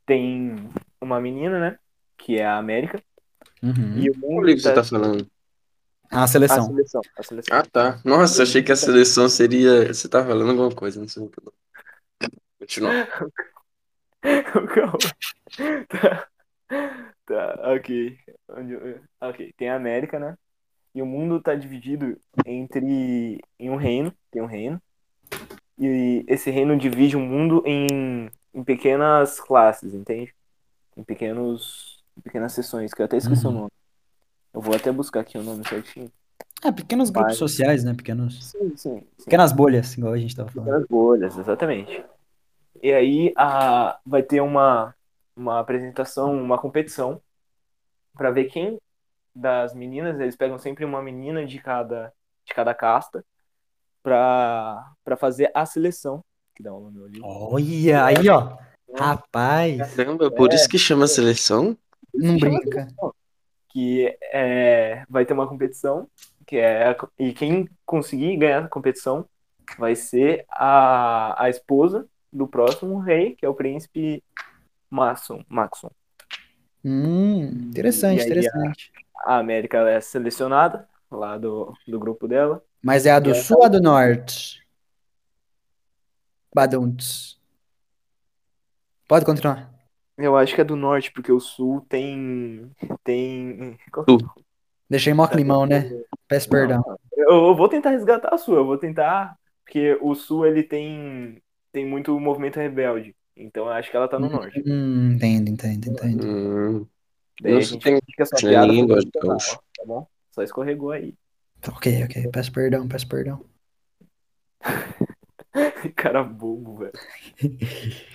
Tem uma menina, né? Que é a América. Uhum. E o Qual mundo livro você tá- tá falando? A A seleção. seleção. A seleção. Ah, tá. Nossa, achei que a seleção seria. Você tá falando alguma coisa, não sei o que. Continua. Tá. [LAUGHS] Tá, ok. Ok, tem a América, né? E o mundo tá dividido entre em um reino, tem um reino. E esse reino divide o mundo em, em pequenas classes, entende? Em pequenos em pequenas seções, que eu até esqueci Uhum. o nome. Eu vou até buscar aqui o nome certinho. É, pequenos grupos Mas- sociais, né? Pequenos. Sim, sim. sim. Pequenas bolhas, igual a gente tava falando. Pequenas bolhas, exatamente. E aí a, vai ter uma, uma apresentação, uma competição para ver quem das meninas, eles pegam sempre uma menina de cada, de cada casta para para fazer a seleção, que dá o nome. Olha, aí, ó. Rapaz, Caramba, por isso que chama seleção? não brinca. Que é, vai ter uma competição, que é e quem conseguir ganhar a competição vai ser a, a esposa do próximo rei, que é o príncipe Maxon. Maxon. Hum, interessante, E aí, interessante. A América é selecionada lá do, do grupo dela. Mas é a do E sul ou a do norte? Badunts. Pode continuar. Eu acho que é do norte, porque o sul tem. tem. Sul. Deixei mó climão, né? Peço perdão. Eu, eu vou tentar resgatar a sua, eu vou tentar. Porque o sul ele tem. Tem muito movimento rebelde. Então eu acho que ela tá no norte. Hum, entendo, entendo, entendo. Hum, Daí a Nossa, gente tem- fica tinha piada língua, tá bom? Só escorregou aí. Ok, ok. Peço perdão, peço perdão. [LAUGHS] Cara bobo, velho. [LAUGHS]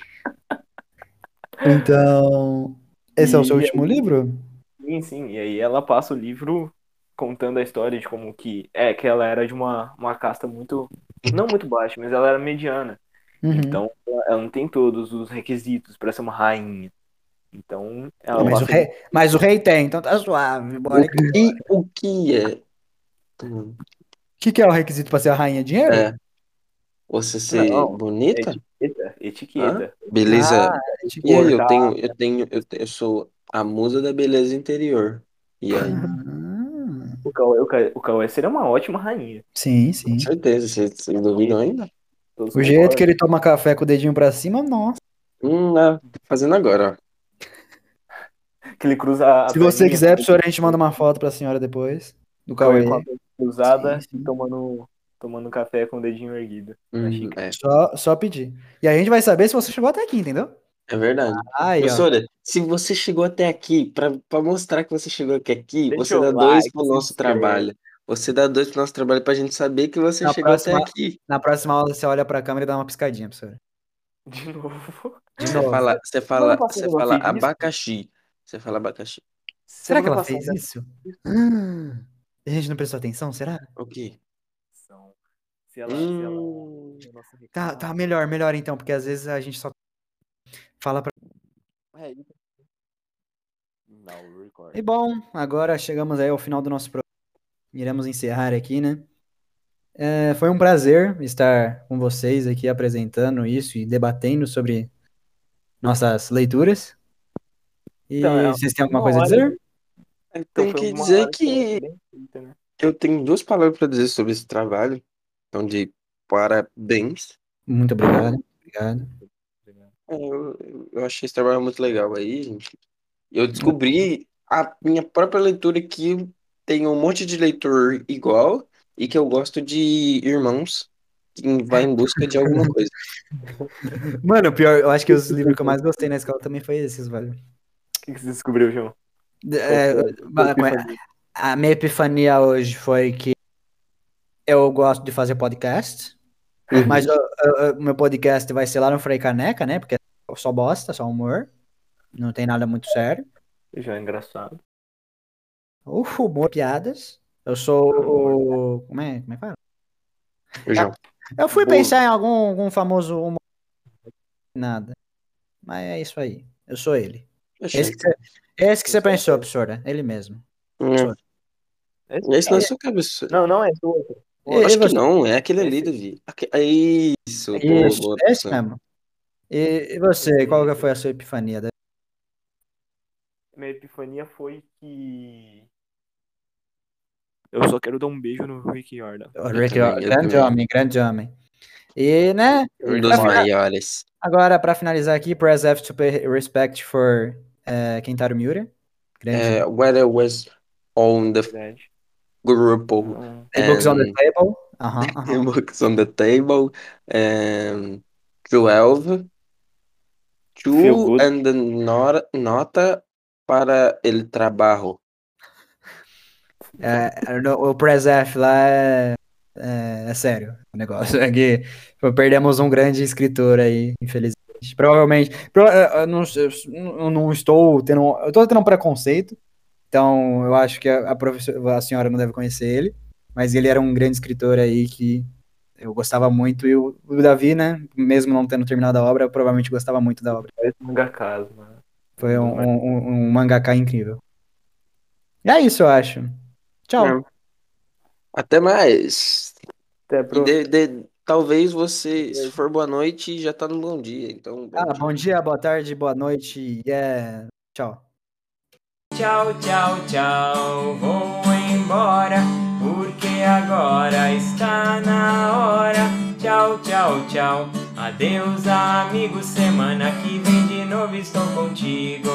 Então, esse é o seu E último livro? Sim, sim. E aí ela passa o livro contando a história de como que é que ela era de uma, uma casta muito não muito baixa, mas ela era mediana. Uhum. Então ela não tem todos os requisitos para ser uma rainha. Então ela mas, o rei, mas o rei tem, então tá suave. Bora O que, o que é? O que, que é o requisito pra ser a rainha? Dinheiro? É. Você ser Não, bonita? etiqueta, etiqueta. Beleza. Ah, E aí, eu tenho, eu tenho, eu tenho, eu sou a musa da beleza interior. E aí, Ah, O Cauê, o Cauê- seria uma ótima rainha. sim, sim. com certeza, vocês, vocês duvidam ainda? Todos O jeito que ele toma café com o dedinho pra cima, nossa. Hum, ah, tô fazendo agora, ó. que ele cruza a Se você perninha quiser, com- professor, a gente manda uma foto pra senhora depois. Do Cauê com a cruzada Sim, sim. e tomando, tomando café com o dedinho erguido. Hum, é, Só, só pedir. E aí a gente vai saber se você chegou até aqui, entendeu? é verdade. Aí, ó. Professora, se você chegou até aqui, pra, pra mostrar que você chegou até aqui, Deixa você dá like, dois pro nosso inscreve. trabalho. Você dá dois pro nosso trabalho pra gente saber que você Na chegou até próxima- aqui. Na próxima aula você olha pra câmera e dá uma piscadinha, professor. De novo. De Você novo. fala, você fala, você fala fiz isso. abacaxi. Você fala abacaxi. Será que ela fez passada- isso? Ah, a gente não prestou atenção, será? O quê? Se ela, ela Hum, se a nossa Tá, tá melhor, melhor então, porque às vezes a gente só fala pra. É, isso. E bom, agora chegamos aí ao final do nosso programa. Iremos encerrar aqui, né? É, foi um prazer estar com vocês aqui apresentando isso e debatendo sobre nossas leituras. E Então, é vocês têm alguma uma coisa a hora dizer? eu Então, tenho foi que dizer que feita, né? eu tenho duas palavras para dizer sobre esse trabalho. Então, de parabéns. Muito obrigado. Obrigado. É, eu, eu achei esse trabalho muito legal aí, gente. Eu descobri a minha própria leitura que tem um monte de leitor igual e que eu gosto de irmãos que vai em busca de alguma [LAUGHS] coisa. Mano, pior, eu acho que os livros que eu mais gostei na escola também foi esses, velho. O que, que você descobriu, João? É, a minha epifania hoje foi que eu gosto de fazer podcast, Uhum. mas o meu podcast vai ser lá no Frei Caneca, né? Porque é só bosta, só humor. Não tem nada muito sério. Já é engraçado. Uh, humor, piadas. Eu sou o. Como é? Como é que fala? O João. Eu fui Boa. pensar em algum, algum famoso humor. Nada. Mas é isso aí. Eu sou ele. Achei. Esse que você, esse que você pensou, professora. Ele mesmo. É. Esse não é sua cabeça. Não, não é esse outro. E- Acho que não, é aquele ali, Davi. Aque- é Isso, boa, Isso, boa, esse professor. mesmo. E, e você, qual que foi a sua epifania? Minha epifania foi que. Eu só quero dar um beijo no Rick Jordan. O Rick, eu grande também. homem, grande homem. E, né, Um dos maiores. agora pra finalizar aqui, press F to pay respect for eh, Kentaro Miura. Grande. When I was on the Verdade. grupo Ah, The books on the and- table. Aham, [LAUGHS] aham. books on the table and 12 Feel two and nota, nota para el trabajo. É, no- o press F lá é, é, é sério o negócio. É que pô, perdemos um grande escritor aí, infelizmente. Provavelmente. pro- eu não, não estou tendo. Eu estou tendo um preconceito. Então, eu acho que a, a, a senhora não deve conhecer ele. Mas ele era um grande escritor aí que eu gostava muito. E o, o Davi, né? Mesmo não tendo terminado a obra, eu provavelmente gostava muito da obra. Mangakas, mano. Foi um, um, um- um mangaka incrível. E é isso, eu acho. Tchau. É. Até mais. Até pro... de- de- talvez você, se for boa noite, já tá no bom dia. Então, Ah, bom dia, boa tarde, boa noite. Yeah. Tchau. Tchau, tchau, tchau, vou embora, porque agora está na hora. Tchau, tchau, tchau, adeus amigo, semana que vem de novo estou contigo.